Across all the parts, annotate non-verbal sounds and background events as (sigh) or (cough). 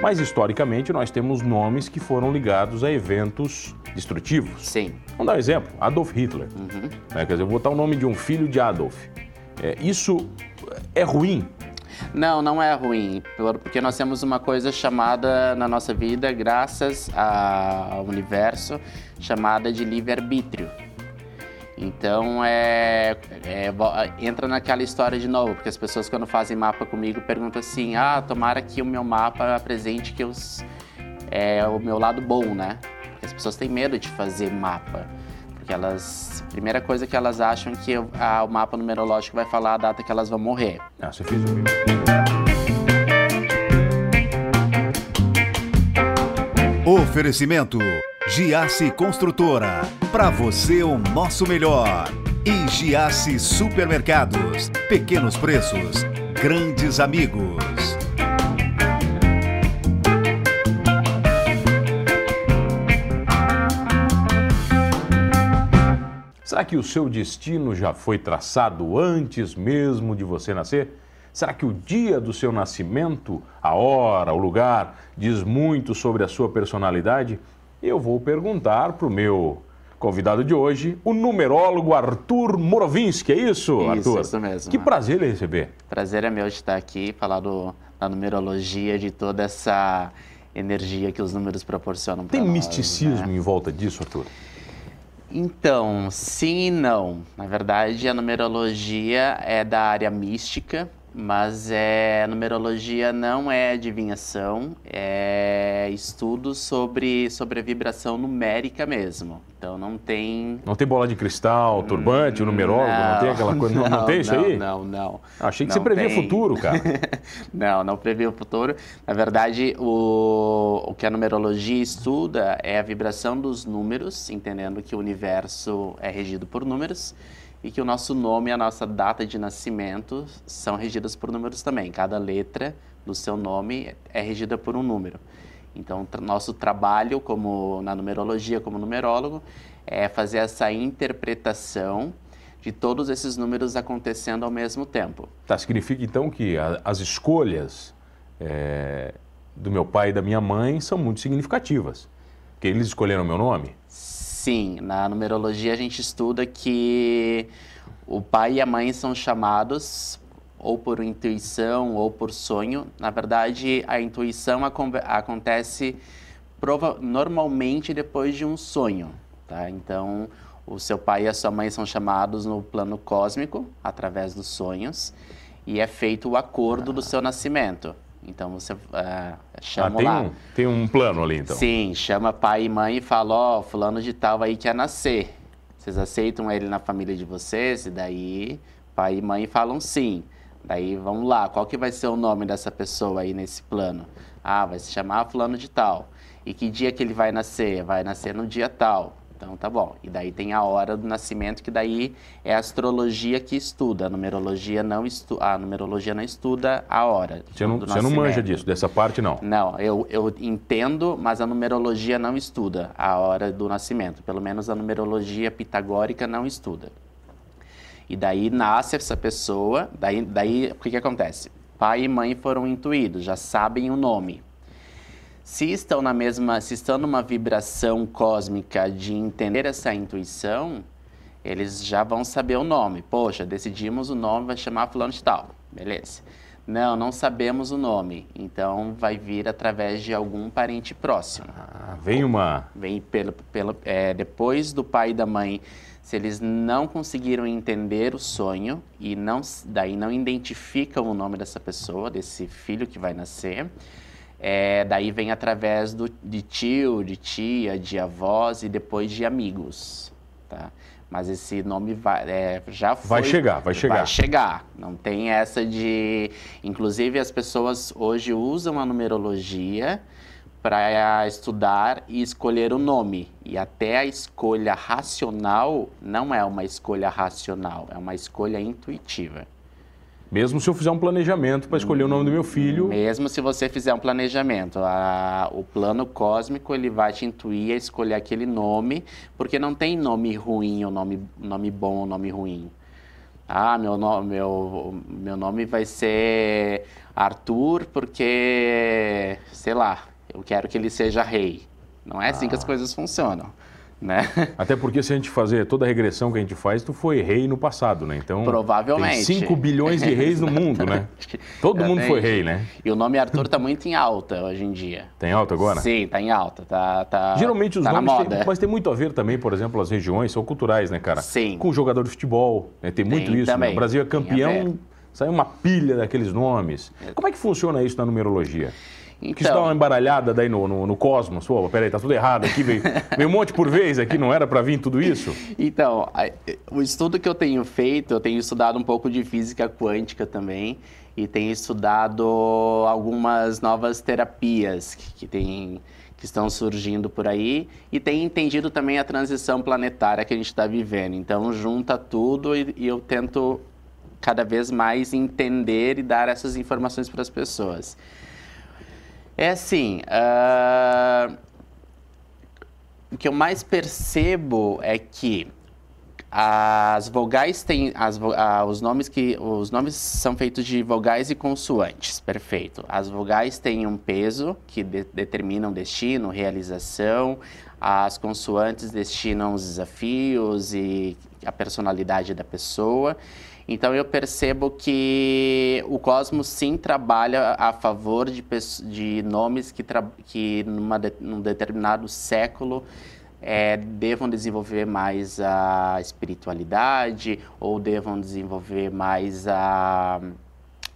Mas historicamente nós temos nomes que foram ligados a eventos destrutivos. Sim. Vamos dar um exemplo: Adolf Hitler. Uhum. É, quer dizer, eu vou botar o nome de um filho de Adolf. É, isso é ruim? Não, não é ruim, porque nós temos uma coisa chamada na nossa vida, graças ao universo, chamada de livre-arbítrio. Então, é, é, entra naquela história de novo, porque as pessoas quando fazem mapa comigo perguntam assim, ah, tomara que o meu mapa apresente que os, é o meu lado bom, né? Porque as pessoas têm medo de fazer mapa, porque elas, a primeira coisa que elas acham é que ah, o mapa numerológico vai falar a data que elas vão morrer. Ah, você fez o Oferecimento Giasse Construtora. Para você o nosso melhor. E Giasse Supermercados. Pequenos preços, grandes amigos. Será que o seu destino já foi traçado antes mesmo de você nascer? Será que o dia do seu nascimento, a hora, o lugar, diz muito sobre a sua personalidade? Eu vou perguntar para o meu convidado de hoje, o numerólogo Arthur Morovinski. É isso, isso Arthur? Isso mesmo. Que prazer ele receber. Prazer é meu de estar aqui, falar do, da numerologia, de toda essa energia que os números proporcionam para. Tem nós, misticismo né? em volta disso, Arthur? Então, sim e não. Na verdade, a numerologia é da área mística, mas é, a numerologia não é adivinhação, é estudo sobre, sobre a vibração numérica mesmo. Então não tem. Não tem bola de cristal, turbante, hum, numerólogo, não, não, tem aquela coisa. Não, não, tem isso não, aí? Não, não. Achei que você previa o futuro, cara. (laughs) não, não previa o futuro. Na verdade, o, o que a numerologia estuda é a vibração dos números, entendendo que o universo é regido por números e que o nosso nome e a nossa data de nascimento são regidas por números também. Cada letra do seu nome é regida por um número. Então, nosso trabalho como na numerologia, como numerólogo, é fazer essa interpretação de todos esses números acontecendo ao mesmo tempo. Tá, significa então que a, as escolhas é, do meu pai e da minha mãe são muito significativas. Que eles escolheram meu nome? Sim, na numerologia a gente estuda que o pai e a mãe são chamados ou por intuição ou por sonho. Na verdade, a intuição acontece normalmente depois de um sonho, tá? Então, o seu pai e a sua mãe são chamados no plano cósmico através dos sonhos e é feito o acordo do seu nascimento. Então você uh, chama ah, tem lá. Um, tem um plano ali, então. Sim, chama pai e mãe e fala, ó, oh, fulano de tal aí quer nascer. Vocês aceitam ele na família de vocês? E daí pai e mãe falam sim. Daí vamos lá, qual que vai ser o nome dessa pessoa aí nesse plano? Ah, vai se chamar fulano de tal. E que dia que ele vai nascer? Vai nascer no dia tal. Então tá bom. E daí tem a hora do nascimento, que daí é a astrologia que estuda. A numerologia não, estu a numerologia não estuda a hora. Você não, você não manja disso, dessa parte não? Não, eu, eu entendo, mas a numerologia não estuda a hora do nascimento. Pelo menos a numerologia pitagórica não estuda. E daí nasce essa pessoa, daí, daí o que, que acontece? Pai e mãe foram intuídos, já sabem o nome. Se estão na mesma, se estão numa vibração cósmica de entender essa intuição, eles já vão saber o nome. Poxa, decidimos o nome, vai chamar fulano de tal. Beleza. Não, não sabemos o nome. Então vai vir através de algum parente próximo. Ah, vem uma. Vem pelo, pelo, é, depois do pai e da mãe. Se eles não conseguiram entender o sonho e não, daí não identificam o nome dessa pessoa, desse filho que vai nascer, é, daí vem através do, de tio, de tia, de avós e depois de amigos, tá? Mas esse nome vai, é, já foi... Vai chegar, vai chegar. Vai chegar. Não tem essa de... Inclusive, as pessoas hoje usam a numerologia para estudar e escolher o nome. E até a escolha racional não é uma escolha racional, é uma escolha intuitiva. Mesmo se eu fizer um planejamento para escolher o nome do meu filho. Mesmo se você fizer um planejamento, a, o plano cósmico ele vai te intuir a escolher aquele nome, porque não tem nome ruim ou nome, nome bom ou nome ruim. Ah, meu nome, meu, meu nome vai ser Arthur porque sei lá, eu quero que ele seja rei. Não é assim que as coisas funcionam. Né? (laughs) Até porque se a gente fazer toda a regressão que a gente faz, tu foi rei no passado, né? Então, Provavelmente. tem 5 bilhões de reis no (laughs) mundo, né? Todo mundo foi rei, né? E o nome Arthur tá muito em alta hoje em dia. Tem alta agora? Sim, tá em alta. Tá, tá, Geralmente os tá nomes moda. têm, mas tem muito a ver também, por exemplo, as regiões são culturais, né, cara? Sim. Com o jogador de futebol, né? tem muito Tem isso. né? O Brasil é tem campeão, sai uma pilha daqueles nomes. Como é que funciona isso na numerologia? Que isso dá uma Então, embaralhada daí no, no, no cosmos. Pô, peraí, tá tudo errado aqui, veio, (laughs) veio um monte por vez aqui, não era pra vir tudo isso? então, o estudo que eu tenho feito, eu tenho estudado um pouco de física quântica também e tenho estudado algumas novas terapias que, que, tem, que estão surgindo por aí e tenho entendido também a transição planetária que a gente está vivendo. Então, junta tudo e, e eu tento cada vez mais entender e dar essas informações para as pessoas. É assim, ah, o que eu mais percebo é que as vogais têm as, ah, os nomes que os nomes são feitos de vogais e consoantes, perfeito. As vogais têm um peso que de- determinam destino, realização. As consoantes destinam os desafios e a personalidade da pessoa. Então eu percebo que o Cosmos sim trabalha a favor de, de nomes que, que numa de- num determinado século eh, devam desenvolver mais a espiritualidade ou devam desenvolver mais a,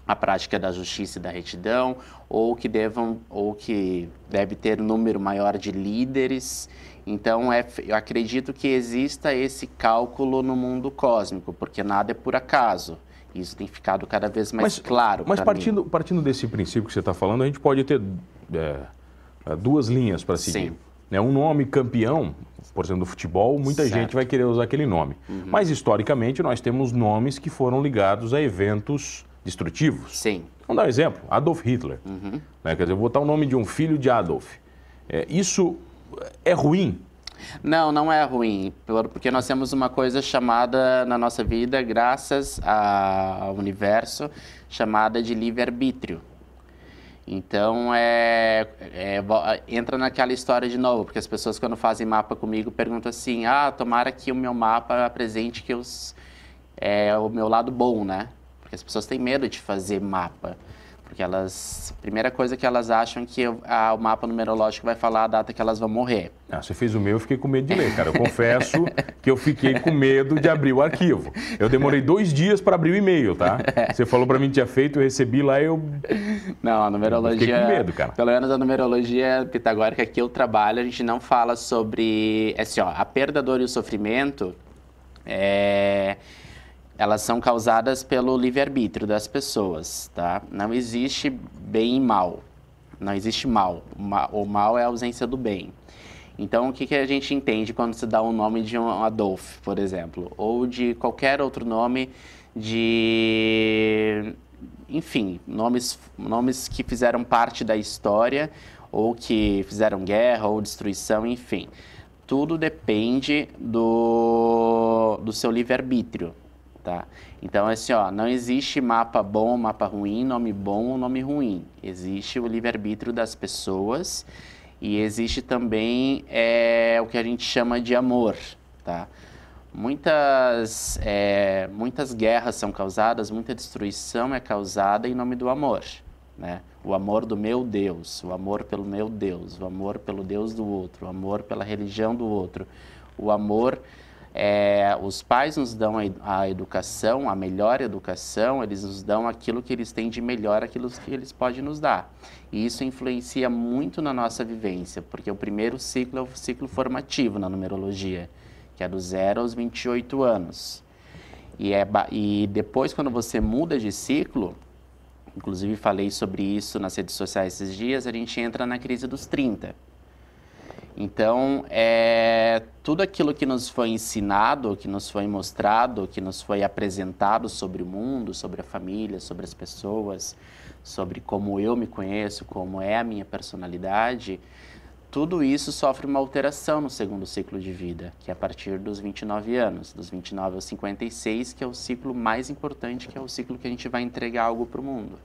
a prática da justiça e da retidão ou que devam ou que deve ter um número maior de líderes. Então, é, eu acredito que exista esse cálculo no mundo cósmico, porque nada é por acaso. Isso tem ficado cada vez mais claro. Mas pra mim. partindo, partindo desse princípio que você está falando, a gente pode ter é, duas linhas para seguir. Sim. Né? Um nome campeão, por exemplo, do futebol, muita Certo. Uhum. gente vai querer usar aquele nome. Mas, historicamente, nós temos nomes que foram ligados a eventos destrutivos. Sim. Vamos dar um exemplo: Adolf Hitler. Uhum. Né? Quer dizer, eu vou botar o nome de um filho de Adolf. É, isso é ruim? Não, não é ruim, por- porque nós temos uma coisa chamada na nossa vida, graças ao universo, chamada de livre-arbítrio. Então, é, é, entra naquela história de novo, porque as pessoas quando fazem mapa comigo perguntam assim, ah, tomara que o meu mapa apresente que os, é o meu lado bom, né? Porque as pessoas têm medo de fazer mapa. Porque elas. A primeira coisa que elas acham é que eu- ah, o mapa numerológico vai falar a data que elas vão morrer. Ah, você fez o meu, eu fiquei com medo de ler, cara. Eu confesso que eu fiquei com medo de abrir o arquivo. Eu demorei dois dias para abrir o e-mail, tá? Você falou para mim que tinha feito, eu recebi lá, eu. Não, a numerologia. fiquei com medo, cara. Pelo menos a numerologia pitagórica que eu trabalho, a gente não fala sobre. é Assim, ó, a perda, a dor e o sofrimento. é, elas são causadas pelo livre-arbítrio das pessoas, tá? Não existe bem e mal. Não existe mal. O ma- O mal é a ausência do bem. Então, o que, que a gente entende quando se dá o nome de um Adolf, por exemplo? Ou de qualquer outro nome de... Enfim, nomes, nomes que fizeram parte da história ou que fizeram guerra ou destruição, enfim. Tudo depende do, do seu livre-arbítrio, tá? Então, assim, ó, não existe mapa bom, mapa ruim, nome bom nome ruim. Existe o livre-arbítrio das pessoas e existe também é, o que a gente chama de amor, tá? Muitas, é, muitas guerras são causadas, muita destruição é causada em nome do amor, né? O amor do meu Deus, o amor pelo meu Deus, o amor pelo Deus do outro, o amor pela religião do outro, o amor é, os pais nos dão a, ed- a educação, a melhor educação, eles nos dão aquilo que eles têm de melhor, aquilo que eles podem nos dar. E isso influencia muito na nossa vivência, porque o primeiro ciclo é o ciclo formativo na numerologia, que é do 0 aos 28 anos. E, é, e depois, quando você muda de ciclo, inclusive falei sobre isso nas redes sociais esses dias, a gente entra na crise dos 30. Então, é, tudo aquilo que nos foi ensinado, que nos foi mostrado, que nos foi apresentado sobre o mundo, sobre a família, sobre as pessoas, sobre como eu me conheço, como é a minha personalidade, tudo isso sofre uma alteração no segundo ciclo de vida, que é a partir dos 29 anos, dos 29 aos 56, que é o ciclo mais importante, que é o ciclo que a gente vai entregar algo para o mundo.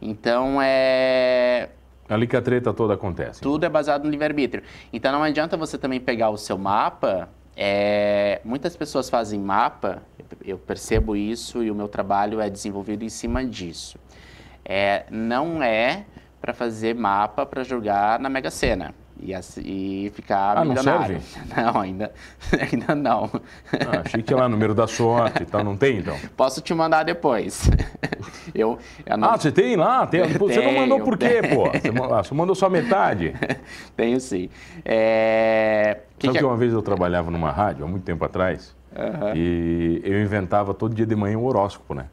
Então, é, Ali que a treta toda acontece. Tudo é baseado no livre-arbítrio. Então não adianta você também pegar o seu mapa. É... Muitas pessoas fazem mapa, eu percebo isso e o meu trabalho é desenvolvido em cima disso. É... Não é para fazer mapa para jogar na Mega Sena e, e ficar ah, milionário. Não, serve? (laughs) não, ainda, (laughs) ainda não. Ah, achei que tinha lá número da sorte e tal, não tem então? (laughs) Posso te mandar depois. eu, eu não... Ah, você tem lá? Tem, você tenho, não mandou por quê, tenho. pô? Você, ah, você mandou só metade. tenho sim. É... Que Sabe que, que uma vez eu trabalhava numa rádio, há muito tempo atrás, uhum. e eu inventava todo dia de manhã um horóscopo, né?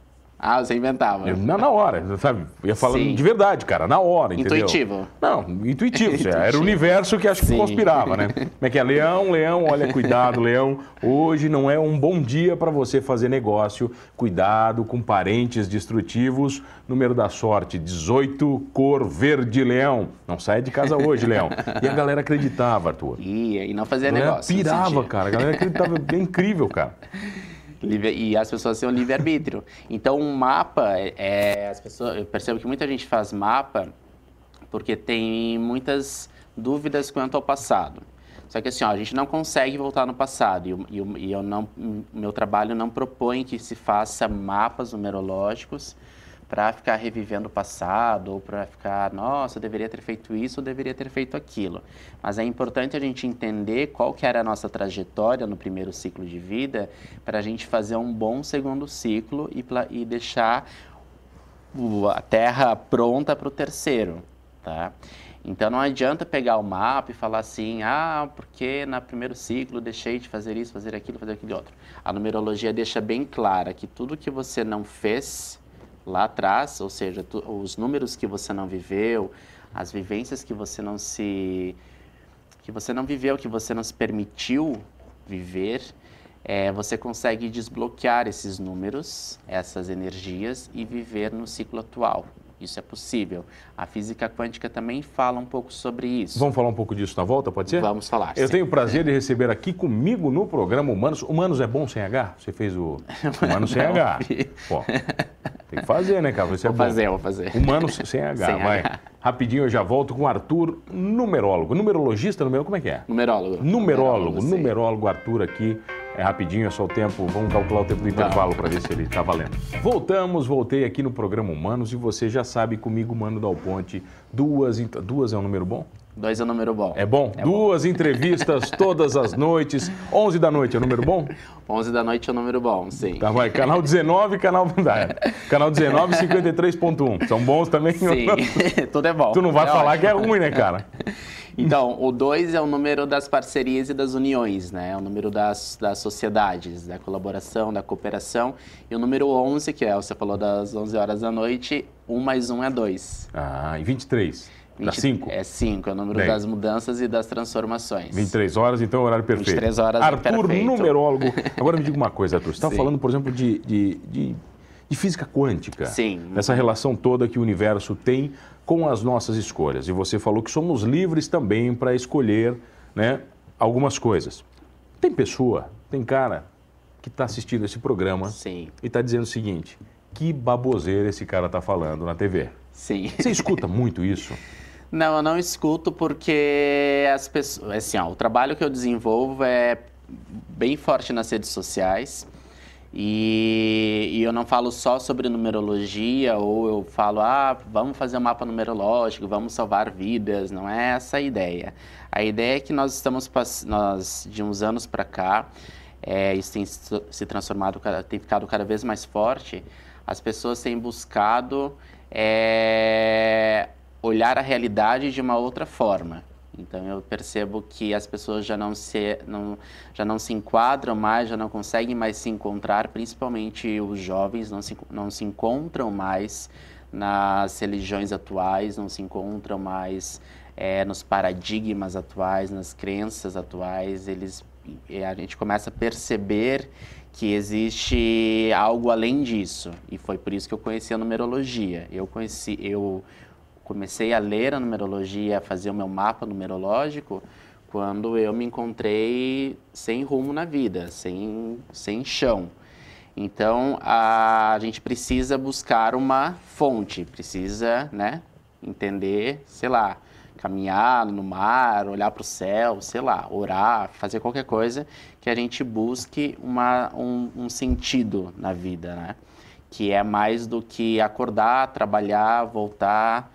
Ah, você inventava. Eu, na, na hora, sabe? Ia falando Sim. de verdade, cara, na hora, entendeu? Intuitivo. Não, intuitivo. (laughs) intuitivo. Era o universo que acho que Sim. conspirava, né? Como é que é? Leão, leão, olha, cuidado, leão. Hoje não é um bom dia para você fazer negócio. Cuidado com parentes destrutivos. Número da sorte, 18, cor verde, leão. Não saia de casa hoje, leão. E a galera acreditava, Arthur. Ia, e não fazia negócio. Pirava, cara. A galera acreditava. É incrível, cara (laughs) e as pessoas têm o livre-arbítrio. Então, um mapa, é, é, as pessoas, eu percebo que muita gente faz mapa porque tem muitas dúvidas quanto ao passado. Só que assim, ó, a gente não consegue voltar no passado e, e, e eu não, meu trabalho não propõe que se faça mapas numerológicos para ficar revivendo o passado ou para ficar, nossa, eu deveria ter feito isso, ou deveria ter feito aquilo. Mas é importante a gente entender qual que era a nossa trajetória no primeiro ciclo de vida para a gente fazer um bom segundo ciclo e, e deixar a Terra pronta para o terceiro, tá? Então não adianta pegar o mapa e falar assim, ah, porque no primeiro ciclo deixei de fazer isso, fazer aquilo, fazer aquele outro. A numerologia deixa bem clara que tudo que você não fez lá atrás, ou seja, tu, os números que você não viveu, as vivências que você não se que você não viveu, que você não se permitiu viver, é, você consegue desbloquear esses números, essas energias e viver no ciclo atual. Isso é possível. A física quântica também fala um pouco sobre isso. Vamos falar um pouco disso na volta, pode ser? Vamos falar. Eu sim. tenho o prazer de receber aqui comigo no programa Humanos. Humanos é bom sem H? Você fez o (laughs) Humanos sem H. Pô, (laughs) tem que fazer, né, cara? Você vou é fazer, vou fazer. Humanos sem H, sem vai. H. Rapidinho eu já volto com o Arthur, numerólogo. Numerologista, numerólogo, como é que é? Numerólogo. Numerólogo, numerólogo, numerólogo Arthur aqui é rapidinho, é só o tempo. Vamos calcular o tempo do intervalo para ver se ele está valendo. Voltamos, voltei aqui no programa Humanos e você já sabe comigo, Mano Dal Ponte, duas. Duas é um número bom? Dois é um número bom. É bom? É Duas bom. entrevistas todas as noites. 11 da noite é um número bom? 11 da noite é um número bom, sim. Tá, vai. Canal 19, canal. (laughs) Canal 19, 53.1. São bons também? Sim, (laughs) tudo é bom. Tu não vai é falar ótimo. que é ruim, né, cara? (laughs) Então, o 2 é o número das parcerias e das uniões, né? É o número das, das sociedades, da colaboração, da cooperação. E o número 11, que é, você falou das 11 horas da noite, 1 mais 1 é 2. Ah, e 23? 20, Dá 5? É 5, é o número Bem. das mudanças e das transformações. 23 horas, então é o horário perfeito. 23 horas Arthur, é numerólogo. Agora me diga uma coisa, Arthur. Você (laughs) estava falando, por exemplo, de, de, de, de física quântica. Sim. Dessa relação toda que o universo tem com as nossas escolhas. E você falou que somos livres também para escolher né, algumas coisas. Tem pessoa, tem cara que está assistindo esse programa Sim. e está dizendo o seguinte: que baboseira esse cara está falando na TV. Sim. Você escuta muito isso? (laughs) Não, eu não escuto porque as pessoas, assim, ó, o trabalho que eu desenvolvo é bem forte nas redes sociais. E, e, eu não falo só sobre numerologia, ou eu falo, ah, vamos fazer um mapa numerológico, vamos salvar vidas. Não é essa a ideia. A ideia é que nós estamos, nós, de uns anos para cá, é, isso tem se transformado, tem ficado cada vez mais forte. As pessoas têm buscado é, olhar a realidade de uma outra forma. Então eu percebo que as pessoas já não se não, já não se enquadram mais, já não conseguem mais se encontrar, principalmente os jovens não se, não se encontram mais nas religiões atuais, não se encontram mais é, nos paradigmas atuais, nas crenças atuais. Eles a gente começa a perceber que existe algo além disso e foi por isso que eu conheci a numerologia. Eu conheci eu comecei a ler a numerologia, a fazer o meu mapa numerológico, quando eu me encontrei sem rumo na vida, sem, sem chão. Então, a, a gente precisa buscar uma fonte, precisa, né, entender, sei lá, caminhar no mar, olhar para o céu, sei lá, orar, fazer qualquer coisa que a gente busque uma, um, um sentido na vida, né? Que é mais do que acordar, trabalhar, voltar,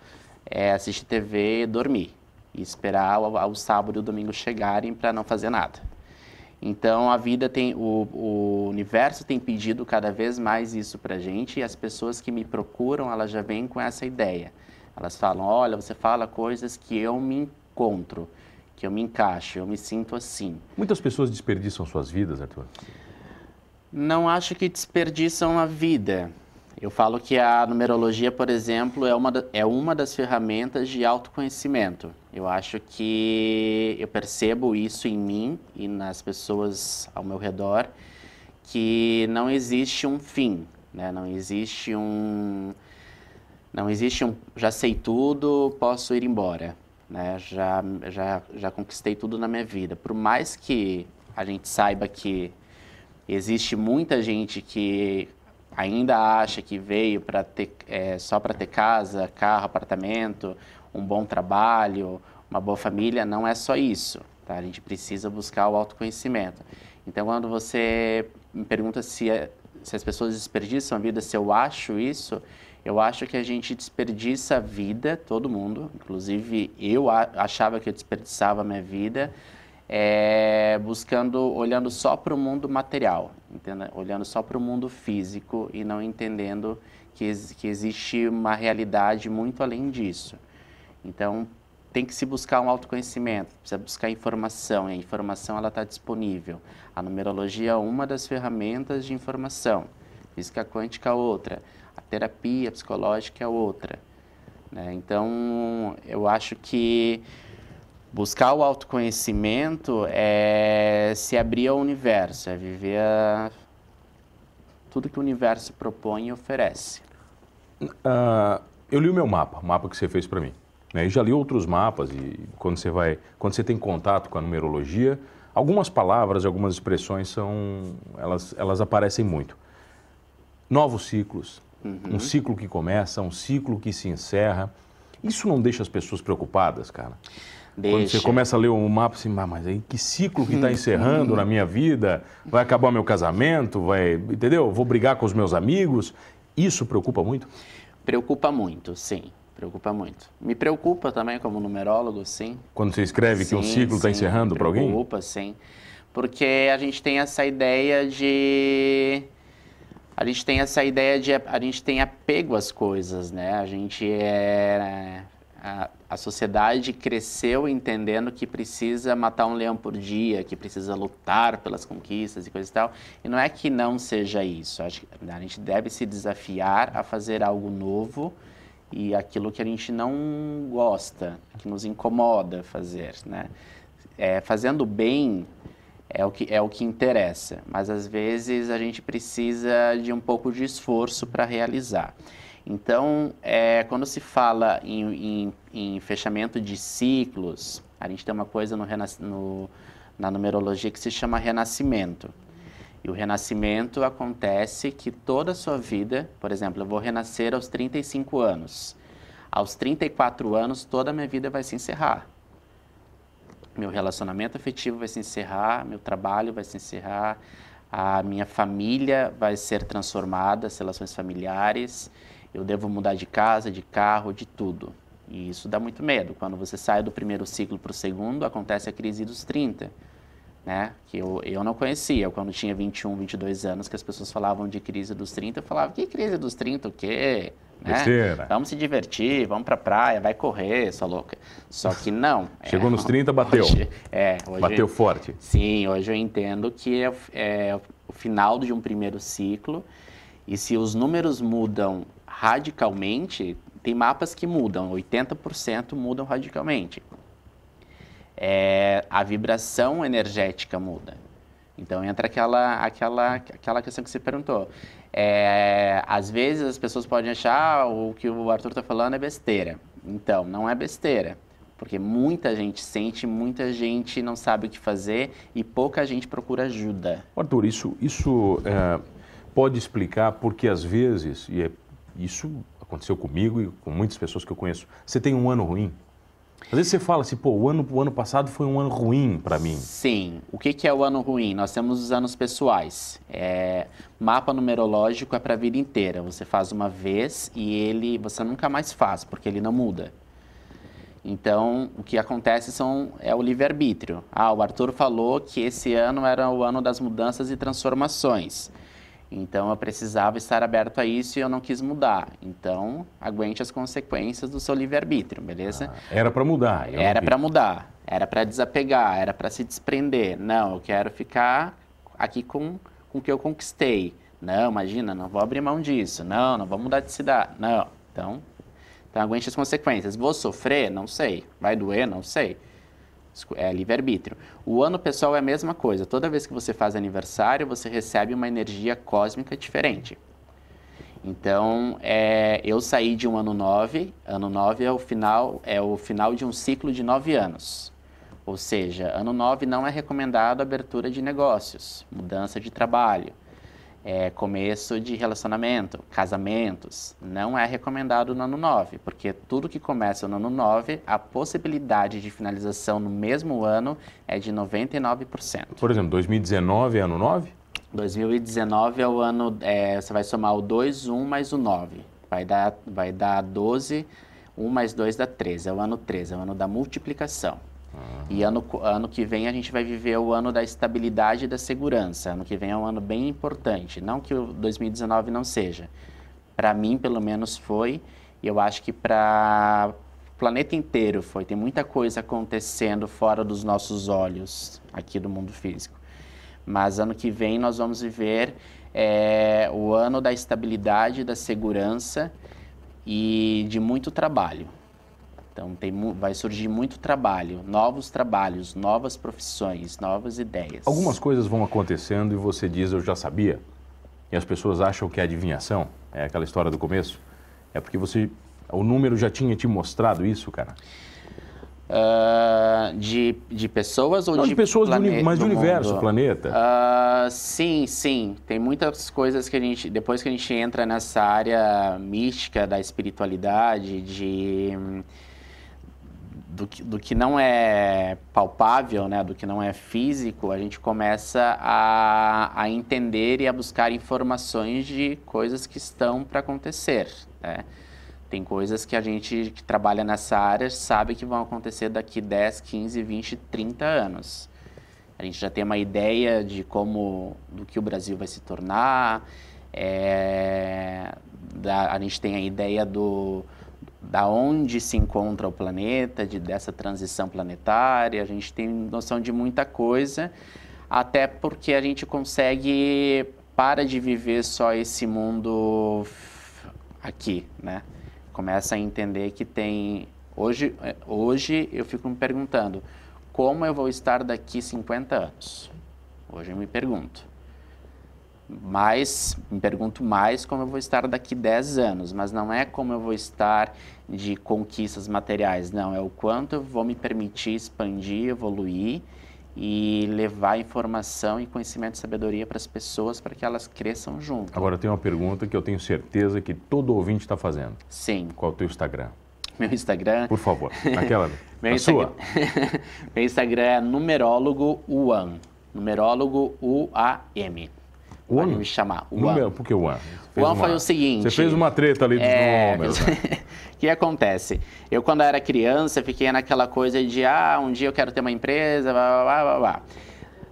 é, assistir TV, dormir e esperar o, o sábado e o domingo chegarem para não fazer nada. Então a vida tem, o, o, universo tem pedido cada vez mais isso para gente e as pessoas que me procuram elas já vêm com essa ideia. Elas falam, olha, você fala coisas que eu me encontro, que eu me encaixo, eu me sinto assim. Muitas pessoas desperdiçam suas vidas, Arthur. Não acho que desperdiçam a vida. Eu falo que a numerologia, por exemplo, é uma, é uma das ferramentas de autoconhecimento. Eu acho que eu percebo isso em mim e nas pessoas ao meu redor, que não existe um fim, né? não existe um. Não existe um. Já sei tudo, posso ir embora. Né? Já, já, já conquistei tudo na minha vida. Por mais que a gente saiba que existe muita gente que ainda acha que veio para ter é, só para ter casa, carro, apartamento, um bom trabalho, uma boa família, não é só isso. Tá? A gente precisa buscar o autoconhecimento. Então, quando você me pergunta se, é, se as pessoas desperdiçam a vida, se eu acho isso, eu acho que a gente desperdiça a vida, todo mundo, inclusive eu achava que eu desperdiçava a minha vida, é, buscando, olhando só para o mundo material, entende? olhando só para o mundo físico e não entendendo que, que existe uma realidade muito além disso. Então, tem que se buscar um autoconhecimento, precisa buscar informação, e a informação ela está disponível. A numerologia é uma das ferramentas de informação, física quântica é outra, a terapia psicológica é outra. Né? Então, eu acho que Buscar o autoconhecimento é se abrir ao universo, é viver a... tudo que o universo propõe e oferece. Uh, eu li o meu mapa, o mapa que você fez para mim. Né? E já li outros mapas e quando você vai, quando você tem contato com a numerologia, algumas palavras, algumas expressões são, elas, elas aparecem muito. Novos ciclos, uhum. um ciclo que começa, um ciclo que se encerra. Isso não deixa as pessoas preocupadas, cara? Deixa. Quando você começa a ler o mapa, assim, ah, mas aí que ciclo que está encerrando na minha vida? Vai acabar meu casamento? Vai, entendeu? Vou brigar com os meus amigos? Isso preocupa muito? Preocupa muito, sim. Preocupa muito. Me preocupa também como numerólogo, sim. Quando você escreve sim, que um ciclo está encerrando para alguém? Preocupa, sim. Porque a gente tem essa ideia de a gente tem essa ideia de a gente tem apego às coisas, né? A gente é a, a sociedade cresceu entendendo que precisa matar um leão por dia, que precisa lutar pelas conquistas e coisa e tal. E não é que não seja isso. A gente deve se desafiar a fazer algo novo e aquilo que a gente não gosta, que nos incomoda fazer, né? É, fazendo bem é o que é o que interessa, mas às vezes a gente precisa de um pouco de esforço para realizar. Então, é, quando se fala em, em, em, fechamento de ciclos, a gente tem uma coisa no, no, na numerologia que se chama renascimento. E o renascimento acontece que toda a sua vida, por exemplo, eu vou renascer aos 35 anos. Aos 34 anos, toda a minha vida vai se encerrar. Meu relacionamento afetivo vai se encerrar, meu trabalho vai se encerrar, a minha família vai ser transformada, as relações familiares, eu devo mudar de casa, de carro, de tudo. E isso dá muito medo. Quando você sai do primeiro ciclo para o segundo, acontece a crise dos 30, né? Que eu, eu não conhecia. Quando tinha 21, 22 anos, que as pessoas falavam de crise dos 30, eu falava, que crise dos 30, o quê? Né? Vamos se divertir, vamos para a praia, vai correr, sua louca. Só que não. (laughs) Chegou é, nos 30, (laughs) bateu. Hoje, é, hoje, bateu forte. Sim, hoje eu entendo que é, é o final de um primeiro ciclo. E se os números mudam radicalmente, tem mapas que mudam, 80% mudam radicalmente. É, a vibração energética muda. Então entra aquela, aquela, aquela questão que você perguntou. É, às vezes as pessoas podem achar ah, o que o Arthur está falando é besteira. Então, não é besteira. Porque muita gente sente, muita gente não sabe o que fazer e pouca gente procura ajuda. Arthur, isso, isso é, pode explicar porque às vezes, e é isso aconteceu comigo e com muitas pessoas que eu conheço. Você tem um ano ruim? Às vezes você fala assim, pô, o ano, o ano passado foi um ano ruim para mim. Sim. O que, que é o ano ruim? Nós temos os anos pessoais. É, mapa numerológico é para a vida inteira. Você faz uma vez e ele você nunca mais faz, porque ele não muda. Então, o que acontece são, é o livre-arbítrio. Ah, o Arthur falou que esse ano era o ano das mudanças e transformações. Então eu precisava estar aberto a isso e eu não quis mudar. Então aguente as consequências do seu livre-arbítrio, beleza? Ah, era para mudar. Era para mudar, era para desapegar, era para se desprender. Não, eu quero ficar aqui com, com o que eu conquistei. Não, imagina, não vou abrir mão disso. Não, não vou mudar de cidade. Não. Então, então aguente as consequências. Vou sofrer? Não sei. Vai doer? Não sei é livre-arbítrio. O ano pessoal é a mesma coisa. Toda vez que você faz aniversário, você recebe uma energia cósmica diferente. Então, é, eu saí de um ano 9. Ano 9 é o final, é o final de um ciclo de 9 anos. Ou seja, ano 9 não é recomendado abertura de negócios, mudança de trabalho é, começo de relacionamento, casamentos, não é recomendado no ano 9, porque tudo que começa no ano 9, a possibilidade de finalização no mesmo ano é de 99%. Por exemplo, 2019 é ano 9? 2019 é o ano, é, você vai somar o 2, 1 mais o 9, vai dar, vai dar 12, 1 mais 2 dá 13, é o ano 13, é o ano da multiplicação. E ano, ano que vem a gente vai viver o ano da estabilidade e da segurança. Ano que vem é um ano bem importante. Não que o 2019 não seja. Para mim, pelo menos, foi. E eu acho que para o planeta inteiro foi. Tem muita coisa acontecendo fora dos nossos olhos aqui do mundo físico. Mas ano que vem nós vamos viver é, o ano da estabilidade, da segurança e de muito trabalho. Então tem, vai surgir muito trabalho, novos trabalhos, novas profissões, novas ideias. Algumas coisas vão acontecendo e você diz eu já sabia. E as pessoas acham que é adivinhação. É aquela história do começo. É porque você o número já tinha te mostrado isso, cara. Uh, de, de pessoas ou Não, de, de pessoas, plane... mas do, universo, mundo? planeta? Uh, sim, sim. Tem muitas coisas que a gente, depois que a gente entra nessa área mística da espiritualidade, de do que, do que não é palpável, né, do que não é físico, a gente começa a, a entender e a buscar informações de coisas que estão para acontecer. Né? Tem coisas que a gente que trabalha nessa área sabe que vão acontecer daqui 10, 15, 20, 30 anos. A gente já tem uma ideia de como, do que o Brasil vai se tornar, é, da, a gente tem a ideia do, da onde se encontra o planeta, de, dessa transição planetária, a gente tem noção de muita coisa, até porque a gente consegue para de viver só esse mundo aqui, né? Começa a entender que tem hoje hoje eu fico me perguntando como eu vou estar daqui 50 anos. Hoje eu me pergunto. Mas, me pergunto mais como eu vou estar daqui 10 anos, mas não é como eu vou estar de conquistas materiais, não, é o quanto eu vou me permitir expandir, evoluir e levar informação e conhecimento e sabedoria para as pessoas para que elas cresçam junto. Agora tem uma pergunta que eu tenho certeza que todo ouvinte está fazendo. Sim. Qual é o teu Instagram? Meu Instagram. Por favor, aquela. (laughs) Meu, Instagram... (laughs) Meu Instagram é numerólogo UAM. Numerólogo U-A-M. Pode me chamar. O Número, por que o One? O One foi o seguinte... Você fez uma treta ali dos é, números. Né? (laughs) O que acontece? Eu, quando era criança, fiquei naquela coisa de, ah, um dia eu quero ter uma empresa, blá, blá, blá, blá.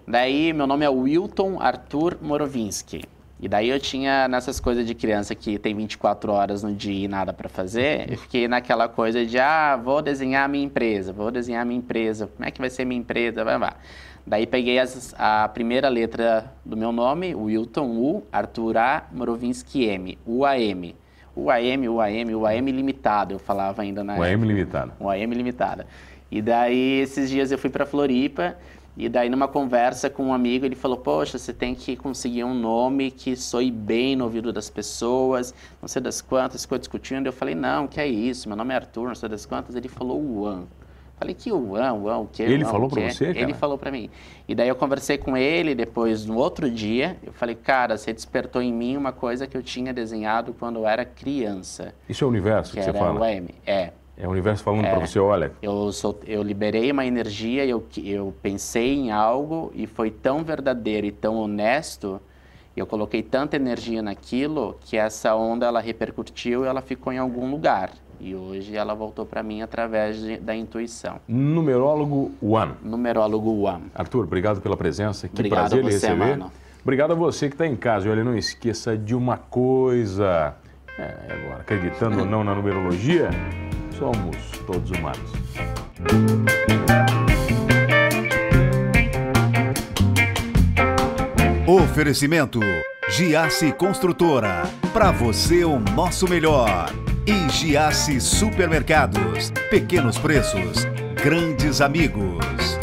Daí, meu nome é Wilton Arthur Morovinski. E daí eu tinha nessas coisas de criança que tem 24 horas no dia e nada para fazer, eu (laughs) fiquei naquela coisa de, ah, vou desenhar minha empresa, vou desenhar minha empresa, como é que vai ser minha empresa, vai, vai. Daí peguei as, a primeira letra do meu nome, Wilton U, Arthur A, Morovinski M, UAM. UAM, UAM, UAM limitado, eu falava ainda na UAM limitada. UAM limitada. E daí esses dias eu fui para Floripa e daí numa conversa com um amigo ele falou: "Poxa, você tem que conseguir um nome que soe bem no ouvido das pessoas, não sei das quantas, ficou discutindo". Eu falei: "Não, que é isso? Meu nome é Arthur, não sei das quantas". Ele falou: "Uan". Falei, que One, One, o quê? Ele falou o quê? você, cara? Ele falou pra mim. E daí eu conversei com ele, depois, no outro dia, eu falei, cara, você despertou em mim uma coisa que eu tinha desenhado quando eu era criança, Isso é o universo que, que você fala? o M. É. É o universo falando É. pra você, olha, Eu, sou, eu liberei uma energia, eu, que- eu pensei em algo e foi tão verdadeiro e tão honesto, eu coloquei tanta energia naquilo que essa onda ela repercutiu e ela ficou em algum lugar. E hoje ela voltou para mim através de- da intuição. numerólogo One. Numerólogo One. Arthur, obrigado pela presença. Que Obrigado prazer a lhe você, receber. mano. Obrigado a você que está em casa. Olha, não esqueça de uma coisa. É, agora, acreditando ou não na numerologia, somos todos humanos. Oferecimento Giasse Construtora. Para você o nosso melhor. E Giasse Supermercados. Pequenos preços, grandes amigos.